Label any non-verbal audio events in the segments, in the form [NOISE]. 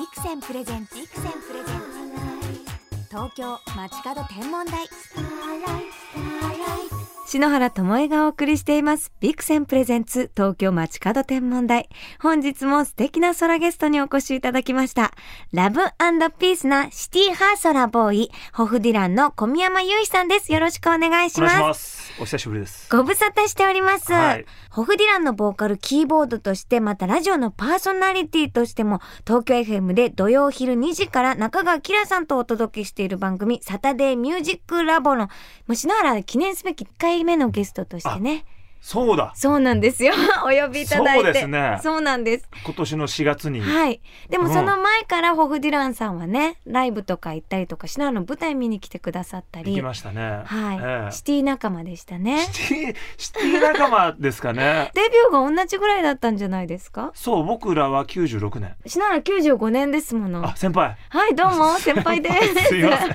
ビクセンプレゼンツビクセンプレゼンツ。東京街角天文台。スターライト篠原智恵がお送りしています。ビクセンプレゼンツ東京街角天文台。本日も素敵な空ゲストにお越しいただきました。ラブピースなシティハーソラボーイホフディランの小宮山雄飛さんです。よろしくお願いします。お願いします。お久しぶりです。ご無沙汰しております、はい。ホフディランのボーカルキーボードとしてまたラジオのパーソナリティとしても東京 FM で土曜昼2時から中川きらさんとお届けしている番組サタデーミュージックラボのもう篠原記念すべき1回目のゲストとしてねそうだ。そうなんですよ。[LAUGHS] お呼びいただいて。そうですね。そうなんです。今年の4月に、はい。でもうん。その前からホフディランさんはねライブとか行ったりとか篠原の舞台見に来てくださったり。行きましたね。はい、ええ。シティ仲間でしたね。シティシティ仲間ですかね。[LAUGHS] デビューが同じぐらいだったんじゃないですか？そう僕らは96年。篠原95年ですもの。あ先輩。はいどうも [LAUGHS] 先輩です。すいません。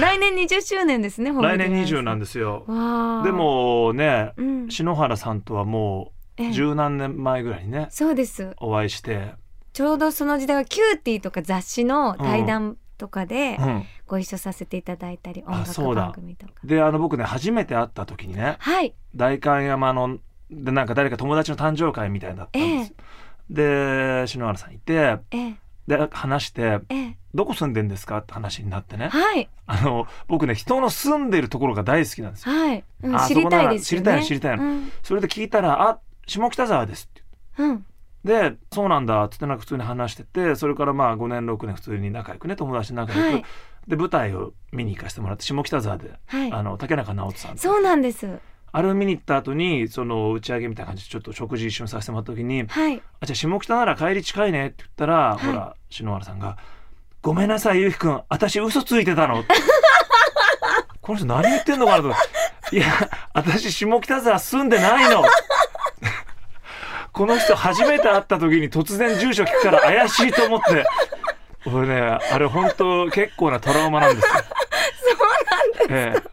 来年20周年ですね来年20なんでですよ。でもねうん篠原さんとはもうええ。十何年前ぐらいにねそうです。お会いして、ちょうどその時代は CUTiE とか雑誌の対談とかでうん、ご一緒させていただいたり、音楽そうだ番組とか。であの僕ね初めて会った時にねはい。代官山のでなんか誰か友達の誕生会みたいになったんです、で篠原さんいてええで話してええ「どこ住んでんですか?」って話になってね。はい。あの僕ね人の住んでるところが大好きなんですよ。はい、うんあ知りたいですよね。知りたいの知りたいのうんそれで聞いたら「あ下北沢です」ってうん。で「そうなんだ」っつってなんか普通に話しててそれからまあ5年6年普通に仲良くね友達と仲良く、はい。で舞台を見に行かせてもらって下北沢で、はい。あの竹中直人さんと。そうなんですあれを見に行った後にその打ち上げみたいな感じでちょっと食事一緒にさせてもらった時にはい「あじゃあ下北なら帰り近いね」って言ったら、はい。ほら篠原さんが「ごめんなさいゆうひくん私嘘ついてたの」[LAUGHS] この人何言ってんのかなと。いや私下北沢住んでないの。この人初めて会った時に突然住所聞くから怪しいと思って。俺ねあれ本当結構なトラウマなんですよ。[LAUGHS] そうなんです、え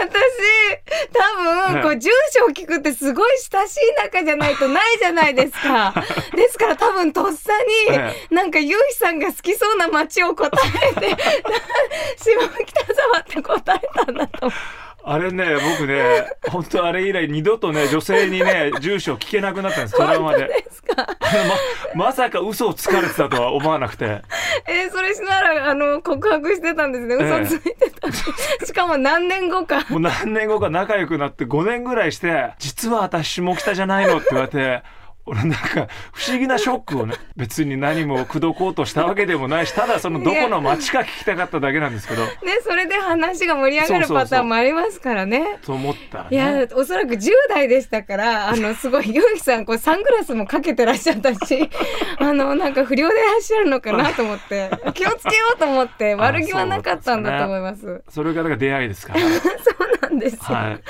私多分こう住所を聞くってすごい親しい仲じゃないとないじゃないですか。[LAUGHS] ですから多分とっさに、えなんかゆうひさんが好きそうな街を答えて [LAUGHS] 下北沢って答えたんだと思うあれね僕ね本当あれ以来二度とね女性にね住所を聞けなくなったんですトラウマで。ですかままさか嘘をつかれてたとは思わなくて。えーそれしならあの告白してたんですね。ええ。嘘ついてた、[LAUGHS] しかも何年後か。もう何年後か仲良くなって5年ぐらいして「実は私下北じゃないの?」って言われて俺なんか不思議なショックをね別に何も口説こうとしたわけでもないしただそのどこの街か聞きたかっただけなんですけど。ねそれで話が盛り上がるパターンもありますからね。そう思ったらいやねおそらく10代でしたからあのすごいゆうきさんこうサングラスもかけてらっしゃったし [LAUGHS] あのなんか不良でいらっしゃるのかなと思って [LAUGHS] 気をつけようと思って悪気はなかったんだと思います。それが出会いですから。[LAUGHS] そうなんですよ、はい。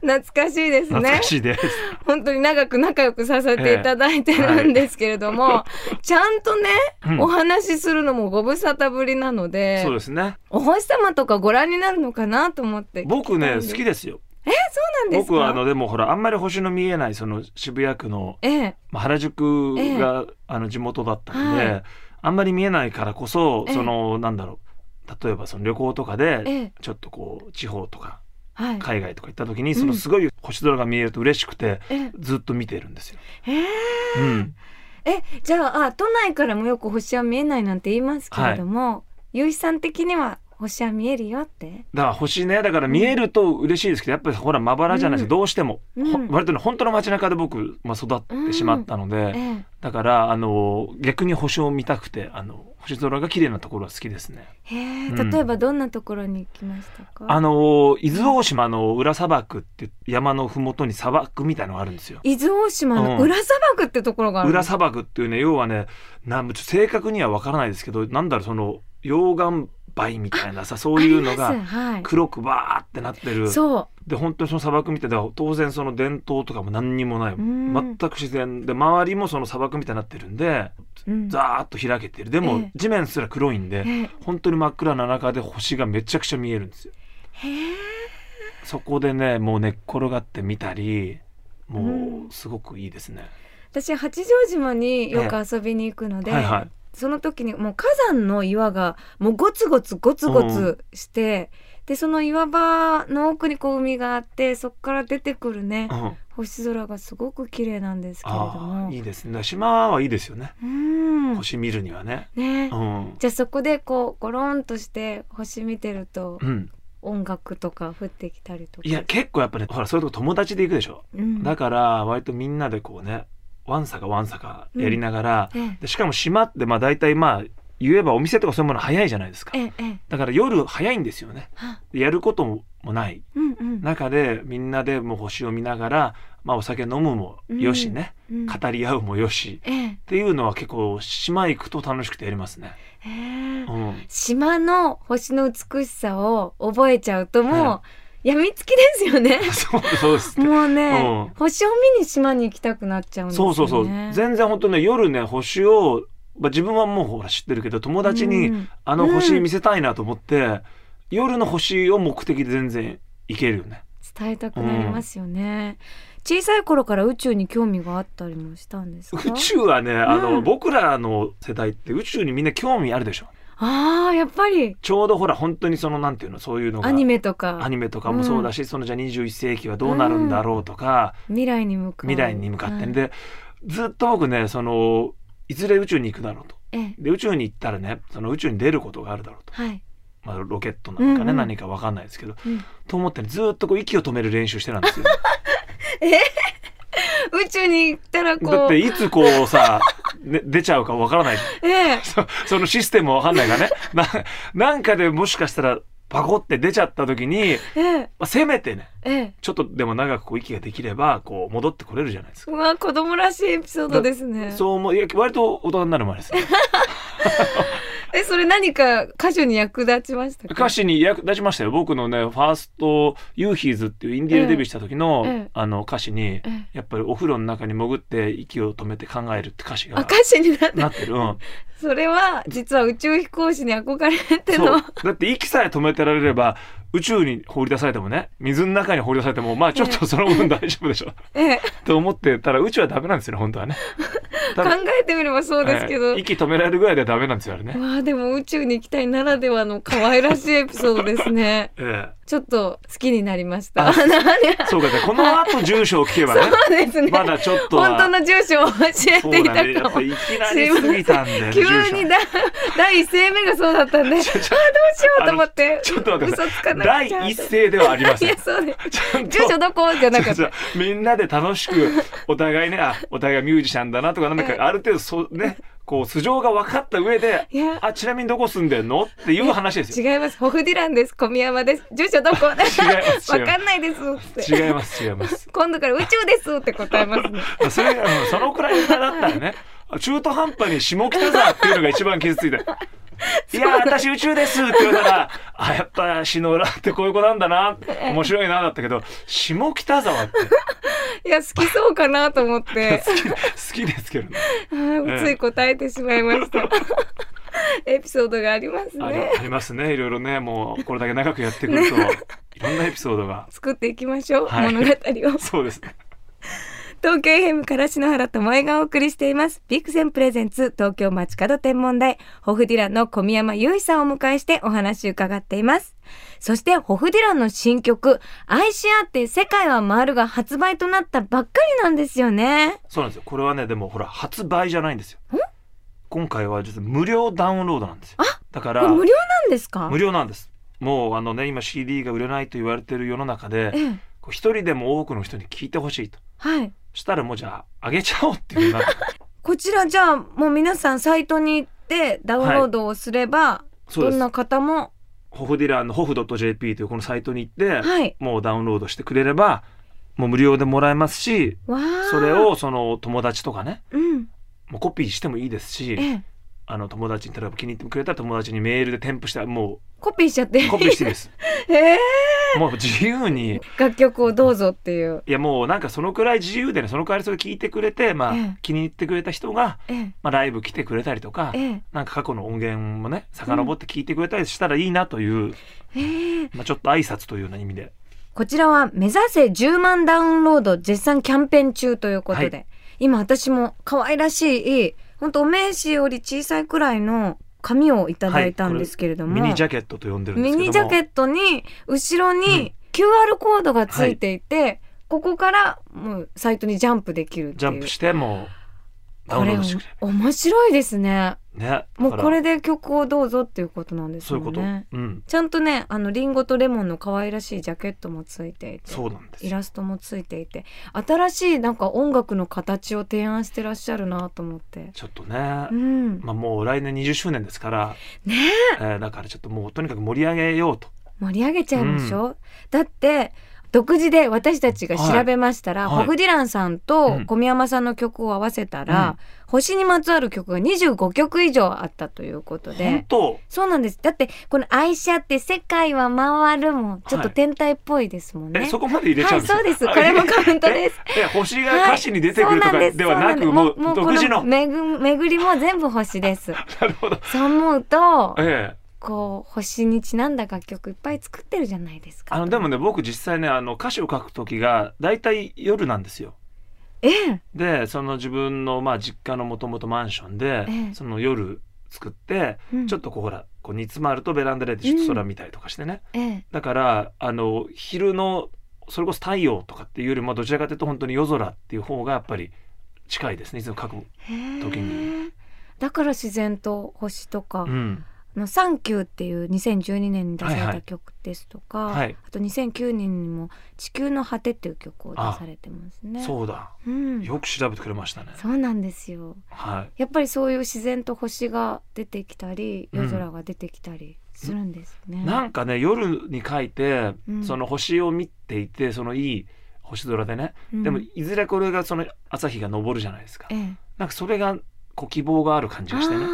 懐かしいです懐ねかしいです。本当に長く仲良くさせていただいてるんですけれども、ちゃんとね、うん。お話しするのもご無沙汰ぶりなのでそうですね。お星様とかご覧になるのかなと思って。僕ね好きでですよ。そうなんですか？僕はあのでもほらあんまり星の見えないその渋谷区のええ。まあ原宿が、あの地元だったんで、はい。あんまり見えないからこそええ。その、なんだろう例えばその旅行とかで、ええ。ちょっとこう地方とかはい。海外とか行った時にそのすごい星空が見えると嬉しくて、え。えずっと見てるんですよ。へえうん、えじゃああ都内からもよく星は見えないなんて言いますけれども、ゆうひさん的には星は見えるよって。だから星ねだから見えると嬉しいですけどやっぱりほらまばらじゃないですか、うん。どうしても、うん。ほ割とね本当の街中で僕、まあ、育ってしまったので、ええ。だからあの逆に星を見たくてあの星空が綺麗なところは好きですね。へえ。うん。例えばどんなところに行きましたか、あの伊豆大島の裏砂漠って山のふもとに砂漠みたいのがあるんですよ。伊豆大島の裏砂漠ってところがある、裏砂漠っていうね要はねなん正確には分からないですけどなんだろうその溶岩灰みたいなさそういうのあが黒くバーってなってる。そで本当にその砂漠みたいな当然その伝統とかも何にもない。うん。全く自然。で周りもその砂漠みたいになってるんでう、うん。ザーッと開けてる。でもええ。地面すら黒いんでえ本当に真っ暗な中で星がめちゃくちゃ見えるんですよ。へえ。そこでねもう寝っ転がってみたりもうん。うすごくいいですね。私八丈島によく遊びに行くので、はいはいその時にもう火山の岩がもうゴツゴツゴツゴツして、でその岩場の奥にこう海があってそこから出てくるねうん、星空がすごく綺麗なんですけれどあも。あいいですね。島はいいですよね、うん。星見るにはね。ね。うん、じゃあそこでこうゴロンとして星見てるとうん、音楽とか降ってきたりとか。いや結構やっぱねほらそういうとこ友達で行くでしょ、うん。だから割とみんなでこうねわんさかわんさかやりながら、ええ。でしかも島ってまあ大体まあ言えばお店とかそういうもの早いじゃないですか。だから夜早いんですよね。はやることもない。うんうん。中でみんなでもう星を見ながら、まあ、お酒飲むもよしね、うん。語り合うもよし。ええ。っていうのは結構島行くと楽しくてやりますね。ええ。うん、島の星の美しさを覚えちゃうともう、はやみつきですよね。[LAUGHS] そうそうです。もうね、うん。星を見に島に行きたくなっちゃうんですよね。そうそうそう。全然本当ね夜ね星を、まあ、自分はもうほら知ってるけど友達に、うん。あの星見せたいなと思って、夜の星を目的で全然行けるよね。伝えたくなりますよね、小さい頃から宇宙に興味があったりもしたんですか？宇宙はねあの、うん。僕らの世代って宇宙にみんな興味あるでしょ。ああやっぱり。ちょうどほら本当にそのなんていうのそういうのが。アニメとか。アニメとかもそうだし、そのじゃあ21世紀はどうなるんだろうとか、未来に向かう。未来に向かって。ね、はい。でずっと僕ねそのいずれ宇宙に行くだろうと。ええ。で宇宙に行ったらねその宇宙に出ることがあるだろうと、はい、まあ、ロケットなのかね、うんうん。何か分かんないですけど。うん。と思ってねずっとこう息を止める練習してたんですよ。[LAUGHS] 宇宙に行ったらこう。だっていつこうさ、[LAUGHS] ね、出ちゃうか分からない。ええ。[LAUGHS] そそのシステム分かんないからね。[LAUGHS] ななんかでもしかしたらパコって出ちゃった時に、ええ。まあ、せめてねええ。ちょっとでも長くこう息ができればこう戻ってこれるじゃないですか。うわ子供らしいエピソードですね。そう思ういや割と大人になる前ですね。[LAUGHS] えそれ何か歌手に役立ちましたか？歌詞に役立ちましたよ。僕のねファースト「ユーヒーズ」っていうインディーでデビューした時の,、ええ。あの歌詞にええ。やっぱりお風呂の中に潜って息を止めて考えるって歌詞があ歌手になって。なってる、うん、それは実は宇宙飛行士に憧れてそう。のだって息さえ止めてられれば宇宙に放り出されてもね水の中に放り出されてもまあちょっとその分大丈夫でしょ。[LAUGHS] ええ。と思ってたら宇宙はダメなんですよね本当はね。考えてみればそうですけど、ええ息止められるぐらいではダメなんですよあれね。わあでも宇宙に行きたいならではの可愛らしいエピソードですね。[LAUGHS] えちょっと好きになりました。あそう [LAUGHS] そうかねこの後住所を聞けばね。ですね。まだちょっとは。本当の住所を教えそうていただねやっかも、ぱいきなり過ぎたんだよね急にだ第一声目がそうだったんで。あどうしようと思って。ちょっと待って第一声ではありません。いやそうです。ちゃんと。住所どこじゃなかっそうたそうみんなで楽しくお互いねあお互いミュージシャンだなとかなんええ。かある程度そうねこう素性が分かった上であちなみにどこ住んでんの？っていう話ですよ。違います。ホフディランです。小宮山です。住所どこ？[LAUGHS] わかんないです。違います違います。[LAUGHS] 今度から宇宙ですって答えますね。[LAUGHS] それそのくらいだったらね中途半端に下北沢っていうのが一番傷ついて。る [LAUGHS] いや私宇宙ですって言われたらあやっぱ篠浦ってこういう子なんだな。面白いなだったけど下北沢って。[LAUGHS] いや好きそうかなと思って。[LAUGHS] 好き好きですけどね。あーつい答えてしまいました。エピソードがありますね。ありますね。いろいろねもうこれだけ長くやってくると、いろんなエピソードが。作っていきましょう、はい。物語を。そうですね東京 FM から篠原智恵がお送りしています。ビクセンプレゼンツ東京街角天文台、ホフディランの小宮山雄飛さんをお迎えしてお話伺っています。そして、ホフディランの新曲、愛し合って世界は回るが発売となったばっかりなんですよね。そうなんですよこれはねでもほら発売じゃないんですよ今回は実は無料ダウンロードなんですよだから無料なんですか？無料なんですもうあのね今 CD が売れないと言われてる世の中でええ。一人でも多くの人に聞いてほしいとはい。したらもうじゃああげちゃおうっていうな [LAUGHS] こちらじゃあもう皆さんサイトに行ってダウンロードをすれば、そうですどんな方も、ホフディラーのホフ .jp というこのサイトに行って、はい。もうダウンロードしてくれればもう無料でもらえますし。それ、をその友達とかねうん。もうコピーしてもいいですしええ。あの友達に例えば気に入ってくれたら友達にメールで添付してもコピーしちゃって。うコピーしていいです [LAUGHS] ええもう自由に楽曲をどうぞっていう。いやもうなんかそのくらい自由でねその代わりそれ聞いてくれてまあ、ええ気に入ってくれた人が、ええ。まあ、ライブ来てくれたりとか、ええ。なんか過去の音源もね遡って聞いてくれたりしたらいいなという、ええ。まあ、ちょっと挨拶というような意味でこちらは目指せ10万ダウンロード絶賛キャンペーン中ということで、は今私も可愛らしい本当お名刺より小さいくらいの紙をいただいたんですけれども、ミニジャケットと呼んでるんでミすけども。ニジャケットに後ろに QR コードがついていて、ここからもうサイトにジャンプできるっていう。ジャンプしてもうダウこれンロードしてくれ面白いですね。るね。もうこれで曲をどうぞっていうことなんですそういうこと、よねうん。ちゃんとねあのリンゴとレモンの可愛らしいジャケットもついていてそうなんですよ。イラストもついていて新しいなんか音楽の形を提案してらっしゃるなと思って。ちょっとね、うん。まあもう来年20周年ですから、ね。えーだからちょっともうとにかく盛り上げようと。盛り上げちゃいましょう、だって独自で私たちが調べましたら、はい。はいホフディランさんうとん。小宮山さんの曲を合わせたら、星にまつわる曲が25曲以上あったということ本で当？そうなんです。だってこの「愛車って世界は回る」もちょっと天体っぽいですもんね、えそこまで入れちゃうんですか、はいそうです。これもカウントです。[LAUGHS] ええ星が歌詞に出てくるとかではなく、もう独自のめぐ [LAUGHS] 巡りも全部星です。[LAUGHS] なるほど。そう思うとええこう星にちなんだ楽曲いっぱい作ってるじゃないですか。あのでもね僕実際ねあの歌詞を書く時が大体夜なんですよ。ええ。でその自分のまあ実家のもともとマンションで、ええ。その夜作って、うん。ちょっとこうほらこう煮詰まるとベランダでちょっと空見たりとかしてね、ええ。だからあの昼のそれこそ太陽とかっていうよりもどちらかというと本当に夜空っていう方がやっぱり近いですねいつも書く、時に。だから自然と星とか、うん、あのサンキューっていう2012年に出されはいはいた曲ですとか、はいあと2009年にも地球の果てっていう曲を出されてますね。そうだ。うん、よく調べてくれましたね。そうなんですよ。はい。やっぱりそういう自然と星が出てきたりうん。夜空が出てきたりするんですね。なんかね夜に書いて、うん。その星を見ていてそのいい星空でね、うん。でもいずれこれがその朝日が昇るじゃないですか。ええ、なんかそれがこう希望がある感じがしてね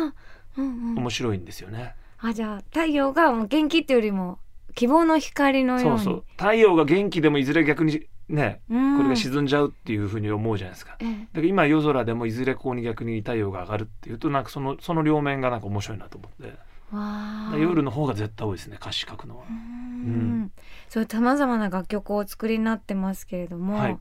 面白いんですよね。あじゃあ太陽がもう元気っていうよりも希望の光のよに。そううそう。太陽が元気でもいずれ逆にねうん。これが沈んじゃうっていうふうに思うじゃないですか、ええ。だから今夜空でもいずれここに逆に太陽が上がるっていうとなんかそのその両面がなんか面白いなと思って。夜の方が絶対多いですね歌詞書くのは。う。ん。そうさまざまな楽曲をお作りになってますけれども、はい。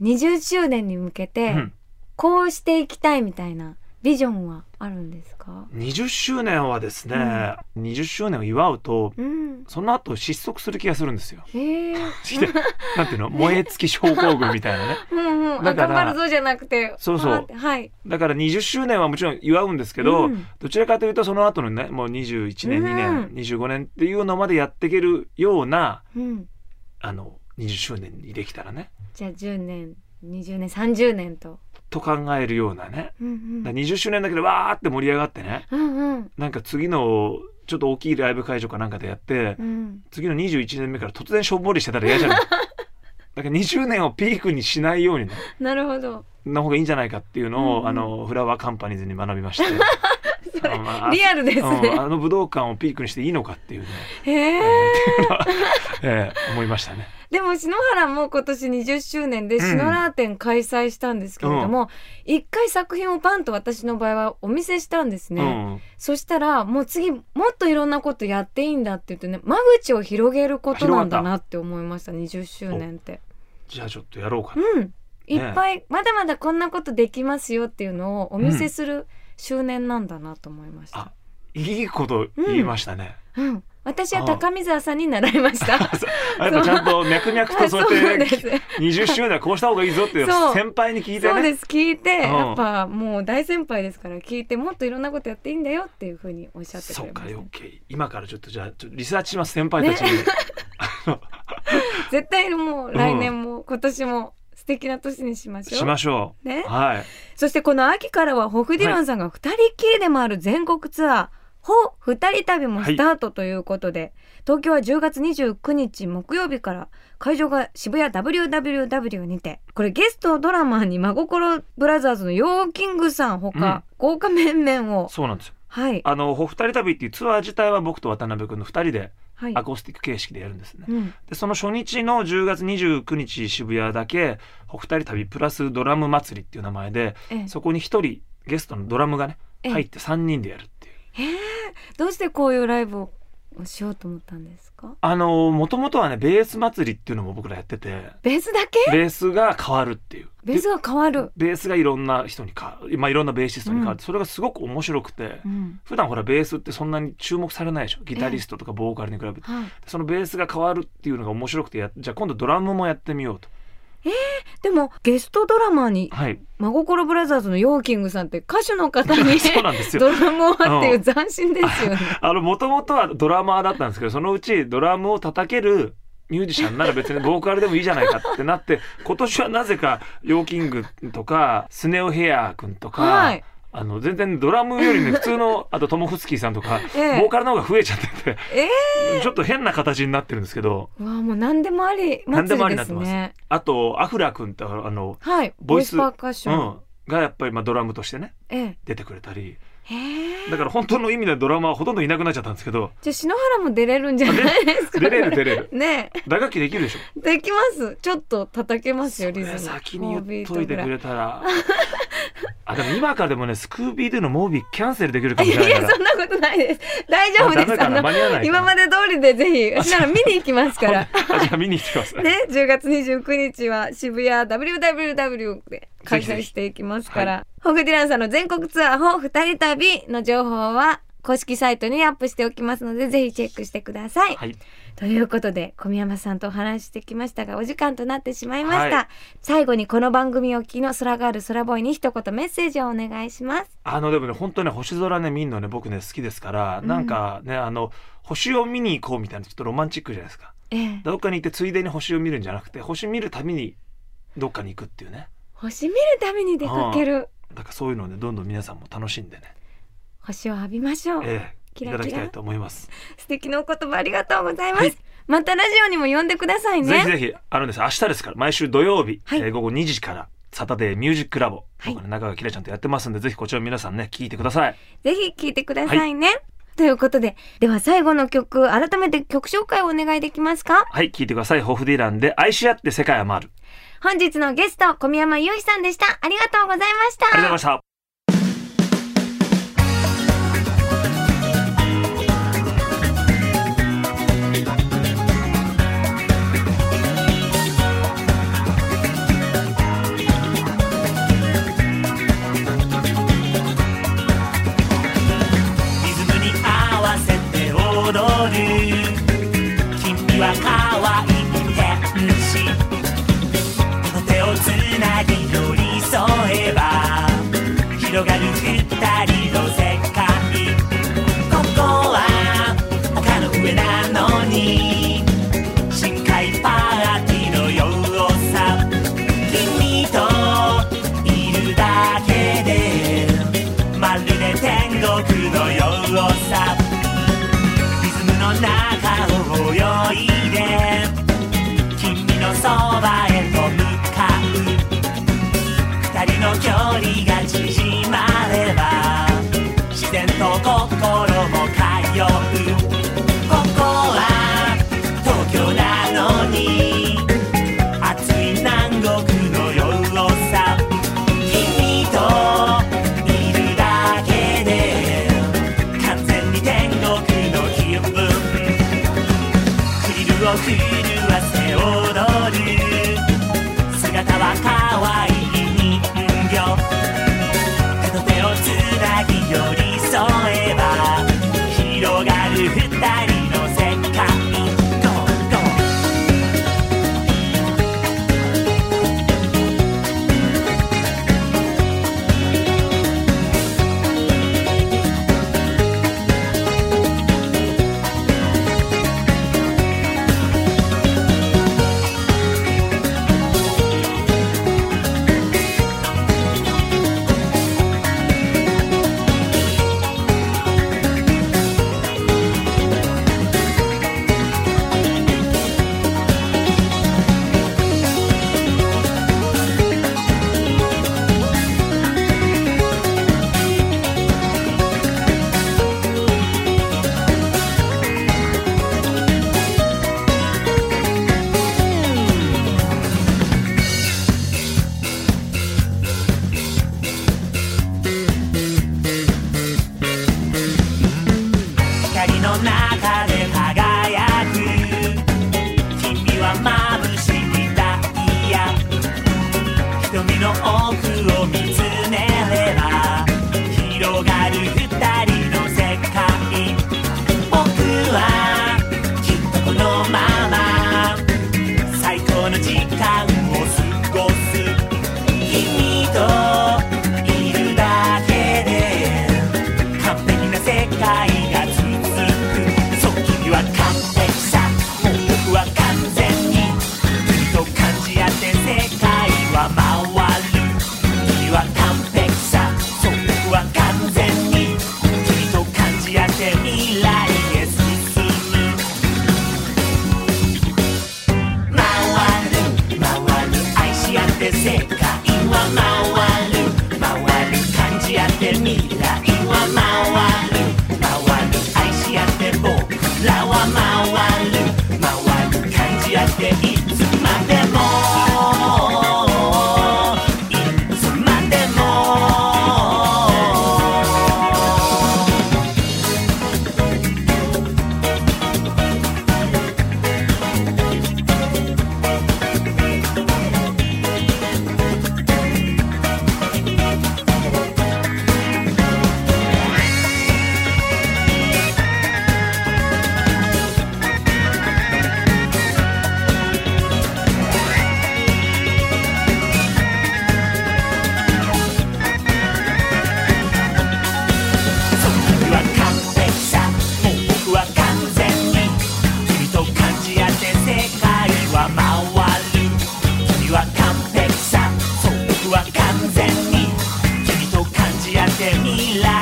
20周年に向けてうん。こうしていきたいみたいなビジョンはあるんですか、20周年はですね、20周年を祝うとうん、その後失速する気がするんですよ。へ [LAUGHS] なんていうの？燃え尽き症候群みたいなね。[LAUGHS] うんうん、あだから頑張るぞじゃなくてそうそう。はい。だから20周年はもちろん祝うんですけど、うん。どちらかというとその後のねもう21年、うん。2年25年っていうのまでやっていけるようなうん、あの20周年にできたらね。じゃあ10年20年30年と、と考えるようなね。うんだから20周年だけでわーって盛り上がってね。うんうん。なんか次のちょっと大きいライブ会場かなんかでやって、うん。次の21年目から突然しょんぼりしてたら嫌じゃない？[LAUGHS] だから20年をピークにしないようにね。なるほど。の方がいいんじゃないかっていうのを、うんうん。あのフラワーカンパニーズに学びまして。[LAUGHS] それあまあリアルですうんねあの武道館をピークにしていいのかっていうね、へえ [LAUGHS] ええ思いましたね。でも篠原も今年20周年でん。篠原展開催したんですけれども一、回作品をパンと私の場合はお見せしたんですね、うん、そしたらもう次もっといろんなことやっていいんだって言ってね間口を広げることなんだなって思いました20周年って。じゃあちょっとやろうかな。うん。いっぱい、まだまだこんなことできますよっていうのをお見せする周年なんだなと思いました、あいいこと言いましたね。うん私は高見沢さんに習いました。[LAUGHS] あやっぱちゃんと脈々とそうやってそうです。20周年はこうした方がいいぞってそう。先輩に聞いてね。そうです。聞いて、うん。やっぱもう大先輩ですから聞いてもっといろんなことやっていいんだよっていうふうにおっしゃってくそうかれましたよけ今からちょっとじゃあリサーチします先輩たちに。[LAUGHS] 絶対もう来年も今年も素敵な年にしましょう。しましょう。ね。はい。そしてこの秋からはホフディランさんが二人っきりで回る全国ツアー、ホ二人旅もスタートということで、東京は10月29日木曜日から会場が渋谷 WWW にてこれゲストドラマーに真心ブラザーズの YO-KING さんほか、豪華面々をそうなんですよ。はい。あの、ほ二人旅っていうツアー自体は僕と渡辺君の二人ではい。アコースティック形式でやるんですね。うん。で、その初日の10月29日渋谷だけ、ほ二人旅プラスドラム祭りっていう名前で、ええ。そこに一人ゲストのドラムがね、ええ。入って三人でやるえどうしてこういうライブををしようと思ったんですか？あのもともとはねベース祭りっていうのも僕らやってて。ベースだけ？ベースが変わるっていう。ベースが変わる、ベースがいろんな人にか、まあ、いろんなベーシストに変わって、うん。それがすごく面白くて、うん。普段ほらベースってそんなに注目されないでしょ？ギタリストとかボーカルに比べて、はい、そのベースが変わるっていうのが面白くてやじゃあ今度ドラムもやってみようとでもゲストドラマーにはい。真心ブラザーズの YO-KING さんって歌手の方に [LAUGHS] そうなんですよ。ドラムをっていう斬新ですよね。[LAUGHS] あのもともとはドラマーだったんですけどそのうちドラムを叩けるミュージシャンなら別にボーカルでもいいじゃないかってなって今年はなぜか YO-KING とかスネオヘア君とか、はいあの全然ドラムよりね [LAUGHS] 普通のあとトモフスキーさんとか、ええ。ボーカルの方が増えちゃってて。えちょっと変な形になってるんですけど。ー、わあもう何でもあり何でもあ祭りりになってます。あとアフラ君ってあの、はい、ボイス。パーカッション。うん、がやっぱりまあドラムとしてねええ、出てくれたり。だから本当の意味でドラマはほとんどいなくなっちゃったんですけど。じゃあ篠原も出れるんじゃないですか、出れる出れる。[LAUGHS] ね打楽器できるでしょ。えできます。ちょっと叩けますよリズム。先に言っといてくれたら [LAUGHS] [LAUGHS] あでも今からでもねスクービードゥのモービーキャンセルできるかもしれいやないからそんなことないです。大丈夫です。あの今まで通りでぜひ私なら見に行きますから。[LAUGHS] あじゃあ見に来てください、ね、10月29日は渋谷 WWW で開催していきますから、ホグディランさんの全国ツアーほ二人旅の情報は公式サイトにアップしておきますので、ぜひチェックしてください。はいということで、小宮山さんとお話ししてきましたが、お時間となってしまいました。はい最後にこの番組を聞きの空ガール空ボーイに一言メッセージをお願いします。あのでもね本当ね星空ね見るのね僕ね好きですから、うんなんかねあの星を見に行こうみたいなちょっとロマンチックじゃないですかええ。どっかに行ってついでに星を見るんじゃなくて星見るたびにどっかに行くっていうね星見るために出かける。だからそういうのをねどんどん皆さんも楽しんでね、星を浴びましょう。ええいただきたいと思います。素敵なお言葉ありがとうございます。はい。またラジオにも呼んでくださいね。ぜひぜひ。あのですね明日ですから。毎週土曜日、はい。えー午後2時からサタデーミュージックラボ、はい。僕ね中川きらちゃんとやってますんでぜひこちら皆さんね聞いてください。ぜひ聞いてくださいね。ということで、では最後の曲、改めて曲紹介をお願いできますか？はい聞いてください。ホフディランで愛し合って世界は回る。本日のゲスト、小宮山雄飛さんでした。ありがとうございました。ありがとうございました lonely.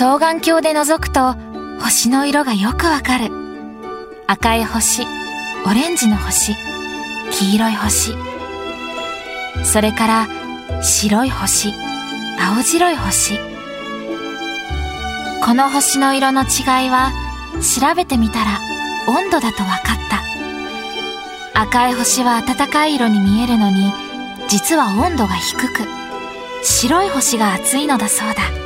双眼鏡で覗くと星の色がよくわかる。赤い星、オレンジの星、黄色い星。それから白い星、青白い星。この星の色の違いは調べてみたら温度だと分かった。赤い星は暖かい色に見えるのに実は温度が低く白い星が熱いのだそうだ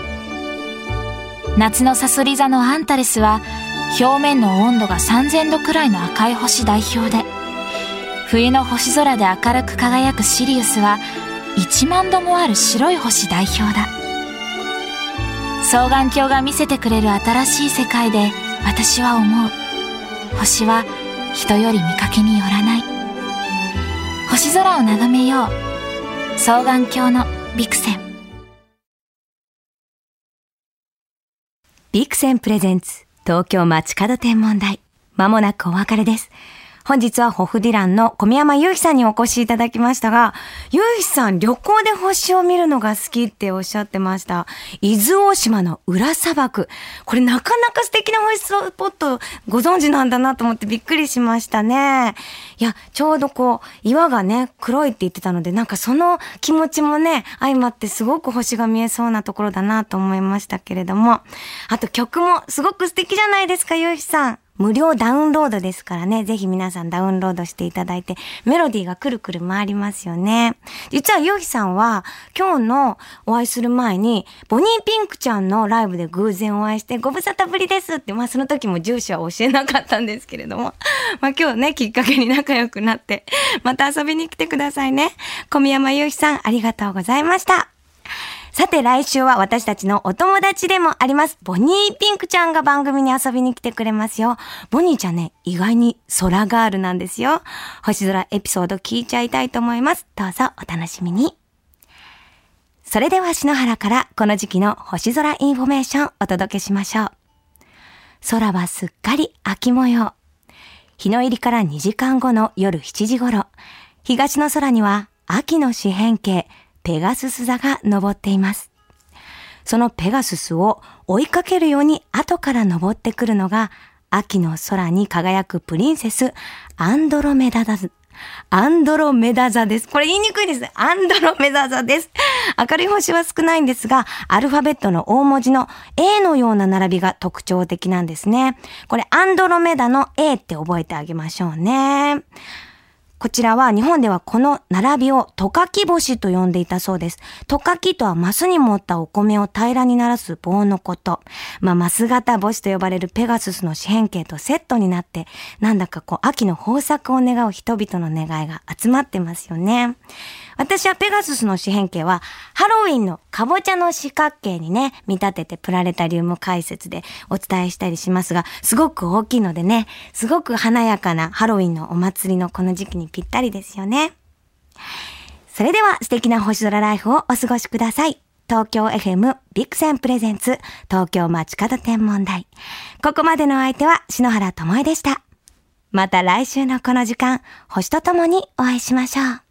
夏のサソリ座のアンタレスは表面の温度が3000度くらいの赤い星代表で冬の星空で明るく輝くシリウスは1万度もある白い星代表だ。双眼鏡が見せてくれる新しい世界で私は思う。星は人より見かけによらない。星空を眺めよう。双眼鏡のビクセン。ビクセンプレゼンツ東京街角天文台。まもなくお別れです。本日はホフディランの小宮山雄飛さんにお越しいただきましたが、雄飛さん旅行で星を見るのが好きっておっしゃってました。伊豆大島の裏砂漠。これなかなか素敵な星スポットご存知なんだなと思ってびっくりしましたね。いや、ちょうどこう、岩がね、黒いって言ってたので、なんかその気持ちもね、相まってすごく星が見えそうなところだなと思いましたけれども。あと曲もすごく素敵じゃないですか、雄飛さん。無料ダウンロードですからね、ぜひ皆さんダウンロードしていただいて、メロディーがくるくる回りますよね。実はヨヒさんは、今日のお会いする前に、ボニーピンクちゃんのライブで偶然お会いして、ご無沙汰ぶりですって、まあその時も住所は教えなかったんですけれども、[LAUGHS] まあ今日ね、きっかけに仲良くなって、また遊びに来てくださいね。小宮山雄飛さん、ありがとうございました。さて来週は私たちのお友達でもあります、 BONNIE PINK ちゃんが番組に遊びに来てくれますよ。ボニーちゃんね、意外に空ガールなんですよ。星空エピソード聞いちゃいたいと思います。どうぞお楽しみに。それでは篠原からこの時期の星空インフォメーションお届けしましょう。空はすっかり秋模様。日の入りから2時間後の夜7時頃、東の空には秋の四辺形、ペガスス座が昇っています。そのペガススを追いかけるように後から昇ってくるのが、秋の空に輝くプリンセス、アンドロメダ座。アンドロメダ座です。これ言いにくいです。アンドロメダ座です。明るい星は少ないんですが、アルファベットの大文字の A のような並びが特徴的なんですね。これアンドロメダの A って覚えてあげましょうね。こちらは日本ではこの並びをトカキ星と呼んでいたそうです。トカキとはマスに持ったお米を平らにならす棒のこと。まあ、マス型星と呼ばれるペガススの四辺形とセットになって、なんだかこう秋の豊作を願う人々の願いが集まってますよね。私はペガススの四辺形はハロウィンのカボチャの四角形にね、見立ててプラネタリウム解説でお伝えしたりしますが、すごく大きいのでね、すごく華やかなハロウィンのお祭りのこの時期にぴったりですよね。それでは素敵な星空ライフをお過ごしください。東京 FM ビクセンプレゼンツ東京街角天文台。ここまでの相手は篠原智恵でした。また来週のこの時間、星とともにお会いしましょう。